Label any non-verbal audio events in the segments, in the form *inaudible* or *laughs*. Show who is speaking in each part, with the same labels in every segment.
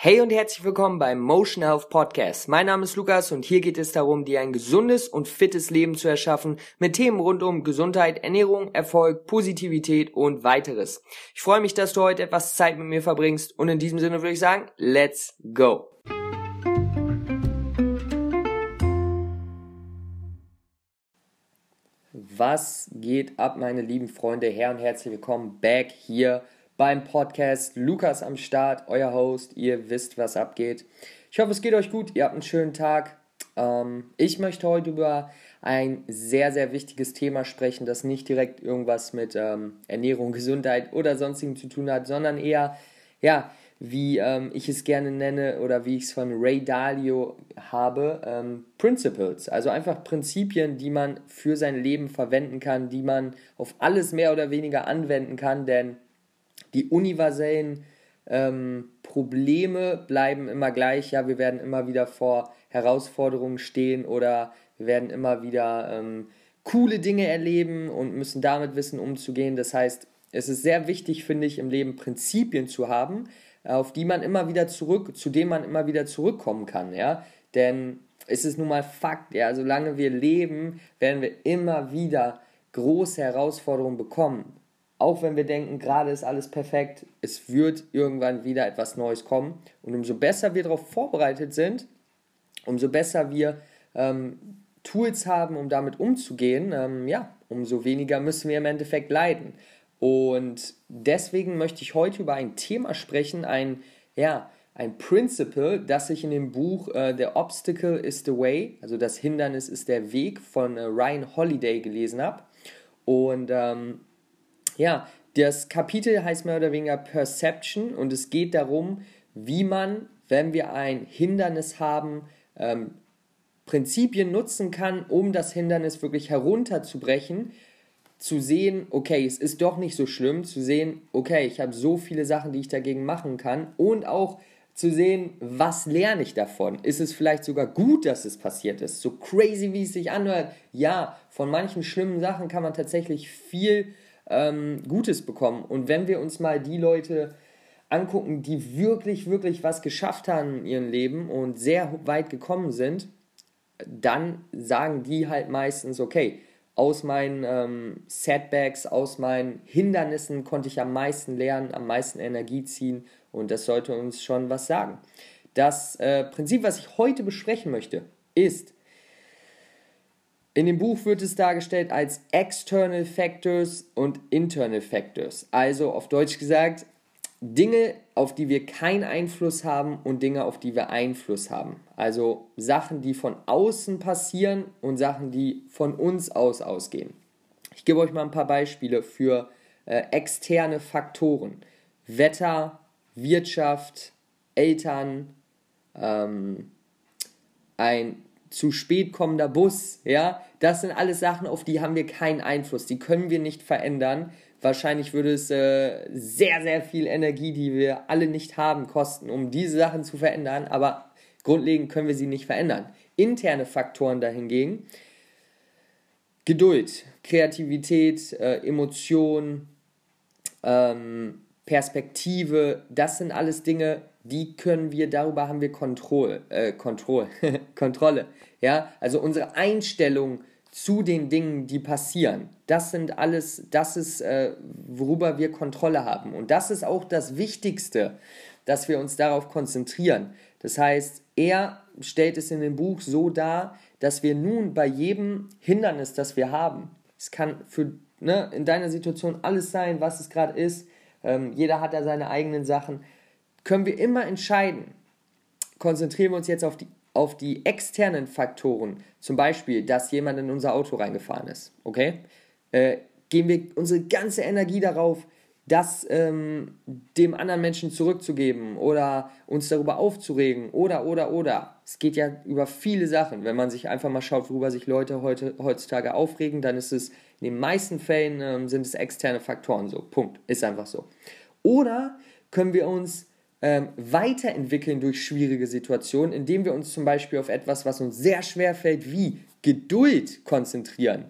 Speaker 1: Hey und herzlich willkommen beim Motion Health Podcast. Mein Name ist Lukas und hier geht es darum, dir ein gesundes und fittes Leben zu erschaffen mit Themen rund um Gesundheit, Ernährung, Erfolg, Positivität und weiteres. Ich freue mich, dass du heute etwas Zeit mit mir verbringst und in diesem Sinne würde ich sagen, let's go. Was geht ab, meine lieben Freunde? Her und herzlich willkommen back hier beim Podcast. Lukas am Start, euer Host. Ihr wisst, was abgeht. Ich hoffe, es geht euch gut. Ihr habt einen schönen Tag. Ähm, ich möchte heute über ein sehr, sehr wichtiges Thema sprechen, das nicht direkt irgendwas mit ähm, Ernährung, *laughs* Gesundheit oder sonstigem zu tun hat, sondern eher, ja, wie ähm, ich es gerne nenne oder wie ich es von Ray Dalio habe, ähm, Principles. Also einfach Prinzipien, die man für sein Leben verwenden kann, die man auf alles mehr oder weniger anwenden kann, denn die universellen ähm, Probleme bleiben immer gleich. Ja, wir werden immer wieder vor Herausforderungen stehen oder wir werden immer wieder ähm, coole Dinge erleben und müssen damit wissen, umzugehen. Das heißt, es ist sehr wichtig, finde ich, im Leben Prinzipien zu haben, auf die man immer wieder zurück, zu denen man immer wieder zurückkommen kann, ja. Denn es ist nun mal Fakt, ja, solange wir leben, werden wir immer wieder große Herausforderungen bekommen auch wenn wir denken, gerade ist alles perfekt, es wird irgendwann wieder etwas Neues kommen. Und umso besser wir darauf vorbereitet sind, umso besser wir ähm, Tools haben, um damit umzugehen, ähm, ja, umso weniger müssen wir im Endeffekt leiden. Und deswegen möchte ich heute über ein Thema sprechen, ein, ja, ein Principle, das ich in dem Buch äh, The Obstacle is the Way, also das Hindernis ist der Weg von äh, Ryan Holiday gelesen habe. Und ähm, ja, das Kapitel heißt mehr oder weniger Perception und es geht darum, wie man, wenn wir ein Hindernis haben, ähm, Prinzipien nutzen kann, um das Hindernis wirklich herunterzubrechen, zu sehen, okay, es ist doch nicht so schlimm, zu sehen, okay, ich habe so viele Sachen, die ich dagegen machen kann und auch zu sehen, was lerne ich davon? Ist es vielleicht sogar gut, dass es passiert ist? So crazy, wie es sich anhört. Ja, von manchen schlimmen Sachen kann man tatsächlich viel ähm, Gutes bekommen. Und wenn wir uns mal die Leute angucken, die wirklich, wirklich was geschafft haben in ihrem Leben und sehr weit gekommen sind, dann sagen die halt meistens, okay, aus meinen ähm, Setbacks, aus meinen Hindernissen konnte ich am meisten lernen, am meisten Energie ziehen und das sollte uns schon was sagen. Das äh, Prinzip, was ich heute besprechen möchte, ist, in dem Buch wird es dargestellt als External Factors und Internal Factors. Also auf Deutsch gesagt, Dinge, auf die wir keinen Einfluss haben und Dinge, auf die wir Einfluss haben. Also Sachen, die von außen passieren und Sachen, die von uns aus ausgehen. Ich gebe euch mal ein paar Beispiele für äh, externe Faktoren. Wetter, Wirtschaft, Eltern, ähm, ein zu spät kommender Bus, ja, das sind alles Sachen, auf die haben wir keinen Einfluss, die können wir nicht verändern. Wahrscheinlich würde es äh, sehr, sehr viel Energie, die wir alle nicht haben, kosten, um diese Sachen zu verändern, aber grundlegend können wir sie nicht verändern. Interne Faktoren dahingegen, Geduld, Kreativität, äh, Emotion, ähm, Perspektive, das sind alles Dinge, die können wir, darüber haben wir Kontroll, äh, Kontroll, *laughs* Kontrolle. Ja, also unsere Einstellung zu den Dingen, die passieren. Das sind alles, das ist, äh, worüber wir Kontrolle haben. Und das ist auch das Wichtigste, dass wir uns darauf konzentrieren. Das heißt, er stellt es in dem Buch so dar, dass wir nun bei jedem Hindernis, das wir haben, es kann für ne, in deiner Situation alles sein, was es gerade ist, ähm, jeder hat da seine eigenen Sachen, können wir immer entscheiden, konzentrieren wir uns jetzt auf die, auf die externen Faktoren, zum Beispiel, dass jemand in unser Auto reingefahren ist, okay? Äh, geben wir unsere ganze Energie darauf, das ähm, dem anderen Menschen zurückzugeben oder uns darüber aufzuregen oder, oder, oder. Es geht ja über viele Sachen. Wenn man sich einfach mal schaut, worüber sich Leute heute, heutzutage aufregen, dann ist es in den meisten Fällen ähm, sind es externe Faktoren so. Punkt. Ist einfach so. Oder können wir uns ähm, weiterentwickeln durch schwierige Situationen, indem wir uns zum Beispiel auf etwas, was uns sehr schwer fällt, wie Geduld konzentrieren.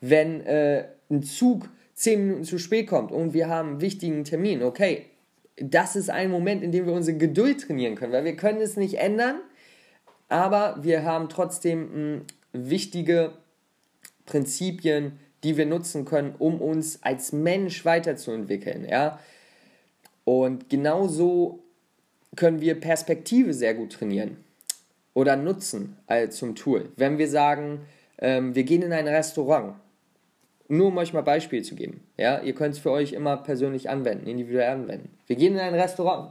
Speaker 1: Wenn äh, ein Zug zehn Minuten zu spät kommt und wir haben einen wichtigen Termin, okay, das ist ein Moment, in dem wir unsere Geduld trainieren können, weil wir können es nicht ändern, aber wir haben trotzdem mh, hm, wichtige Prinzipien, die wir nutzen können, um uns als Mensch weiterzuentwickeln. Ja? Und genauso können wir Perspektive sehr gut trainieren oder nutzen als zum Tool. Wenn wir sagen, ähm, wir gehen in ein Restaurant, nur um euch mal Beispiel zu geben. Ja? Ihr könnt es für euch immer persönlich anwenden, individuell anwenden. Wir gehen in ein Restaurant,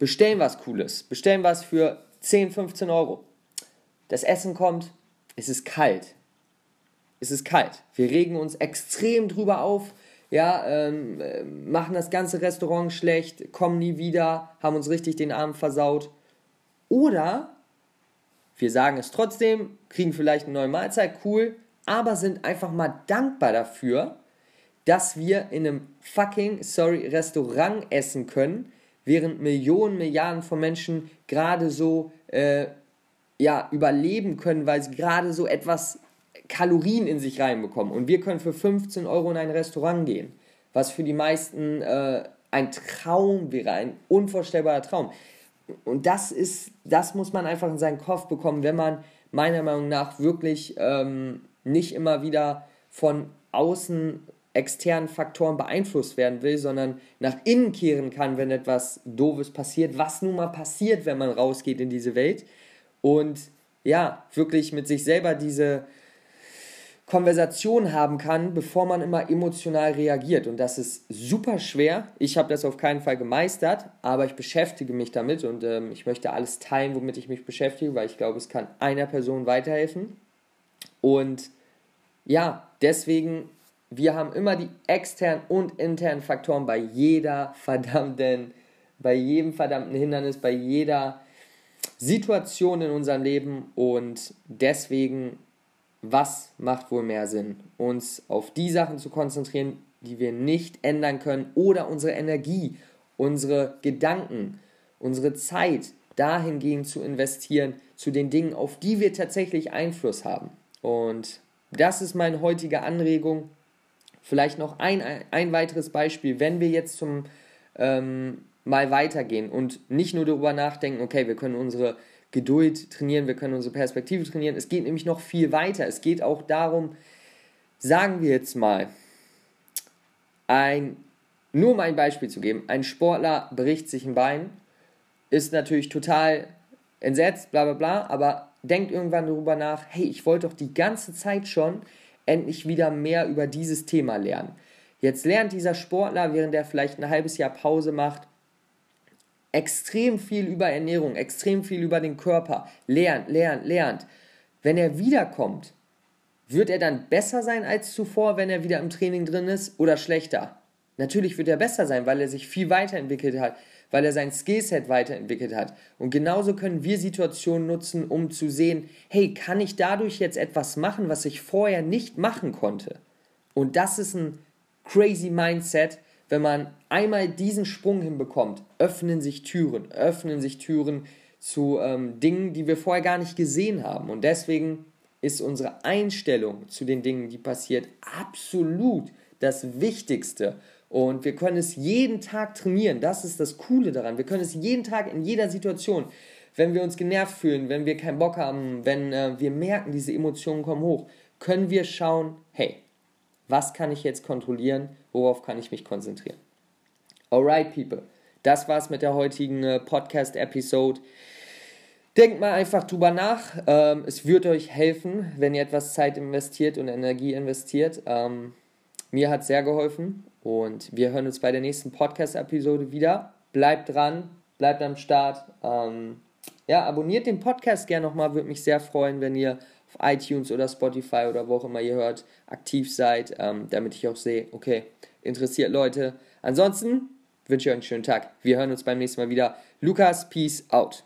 Speaker 1: bestellen was Cooles, bestellen was für 10, 15 Euro. Das Essen kommt, es ist kalt. Es ist kalt. Wir regen uns extrem drüber auf, ja, ähm, äh, machen das ganze Restaurant schlecht, kommen nie wieder, haben uns richtig den Abend versaut. Oder wir sagen es trotzdem, kriegen vielleicht eine neue Mahlzeit, cool, aber sind einfach mal dankbar dafür, dass wir in einem fucking, sorry, Restaurant essen können, während Millionen, Milliarden von Menschen gerade so äh, ja, überleben können, weil sie gerade so etwas Kalorien in sich reinbekommen. Und wir können für 15 Euro in ein Restaurant gehen, was für die meisten äh, ein Traum wäre, ein unvorstellbarer Traum. Und das ist, das muss man einfach in seinen Kopf bekommen, wenn man meiner Meinung nach wirklich ähm, nicht immer wieder von außen externen Faktoren beeinflusst werden will, sondern nach innen kehren kann, wenn etwas Doofes passiert, was nun mal passiert, wenn man rausgeht in diese Welt. Und ja, wirklich mit sich selber diese Konversation haben kann, bevor man immer emotional reagiert. Und das ist super schwer. Ich habe das auf keinen Fall gemeistert, aber ich beschäftige mich damit und ähm, ich möchte alles teilen, womit ich mich beschäftige, weil ich glaube, es kann einer Person weiterhelfen. Und ja, deswegen, wir haben immer die externen und internen Faktoren bei jeder verdammten, bei jedem verdammten Hindernis, bei jeder Situation in unserem Leben und deswegen was macht wohl mehr Sinn? Uns auf die Sachen zu konzentrieren, die wir nicht ändern können oder unsere Energie, unsere Gedanken, unsere Zeit dahingehend zu investieren, zu den Dingen, auf die wir tatsächlich Einfluss haben. Und das ist meine heutige Anregung. Vielleicht noch ein, ein weiteres Beispiel, wenn wir jetzt zum ähm, mal weitergehen und nicht nur darüber nachdenken, okay, wir können unsere Geduld trainieren, wir können unsere Perspektive trainieren. Es geht nämlich noch viel weiter. Es geht auch darum, sagen wir jetzt mal, ein, nur um ein Beispiel zu geben, ein Sportler bricht sich ein Bein, ist natürlich total entsetzt, bla bla bla, aber denkt irgendwann darüber nach, hey, ich wollte doch die ganze Zeit schon endlich wieder mehr über dieses Thema lernen. Jetzt lernt dieser Sportler, während er vielleicht ein halbes Jahr Pause macht, extrem viel über Ernährung, extrem viel über den Körper, lernt, lernt, lernt. Wenn er wiederkommt, wird er dann besser sein als zuvor, wenn er wieder im Training drin ist oder schlechter? Natürlich wird er besser sein, weil er sich viel weiterentwickelt hat, weil er sein Skillset weiterentwickelt hat. Und genauso können wir Situationen nutzen, um zu sehen, hey, kann ich dadurch jetzt etwas machen, was ich vorher nicht machen konnte? Und das ist ein crazy Mindset, wenn man einmal diesen Sprung hinbekommt, öffnen sich Türen, öffnen sich Türen zu ähm, Dingen, die wir vorher gar nicht gesehen haben. Und deswegen ist unsere Einstellung zu den Dingen, die passiert, absolut das Wichtigste. Und wir können es jeden Tag trainieren. Das ist das Coole daran. Wir können es jeden Tag in jeder Situation. Wenn wir uns genervt fühlen, wenn wir keinen Bock haben, wenn äh, wir merken, diese Emotionen kommen hoch, können wir schauen, hey, was kann ich jetzt kontrollieren, worauf kann ich mich konzentrieren. Alright, people, das war's mit der heutigen äh, Podcast-Episode. Denkt mal einfach drüber nach. Ähm, es wird euch helfen, wenn ihr etwas Zeit investiert und Energie investiert. Ähm, mir hat sehr geholfen und wir hören uns bei der nächsten Podcast-Episode wieder. Bleibt dran, bleibt am Start. Ähm, ja, abonniert den Podcast gerne nochmal, würde mich sehr freuen, wenn ihr iTunes oder Spotify oder wo auch immer ihr hört, aktiv seid, ähm, damit ich auch sehe, okay, interessiert Leute. Ansonsten wünsche ich euch einen schönen Tag. Wir hören uns beim nächsten Mal wieder. Lukas, Peace out.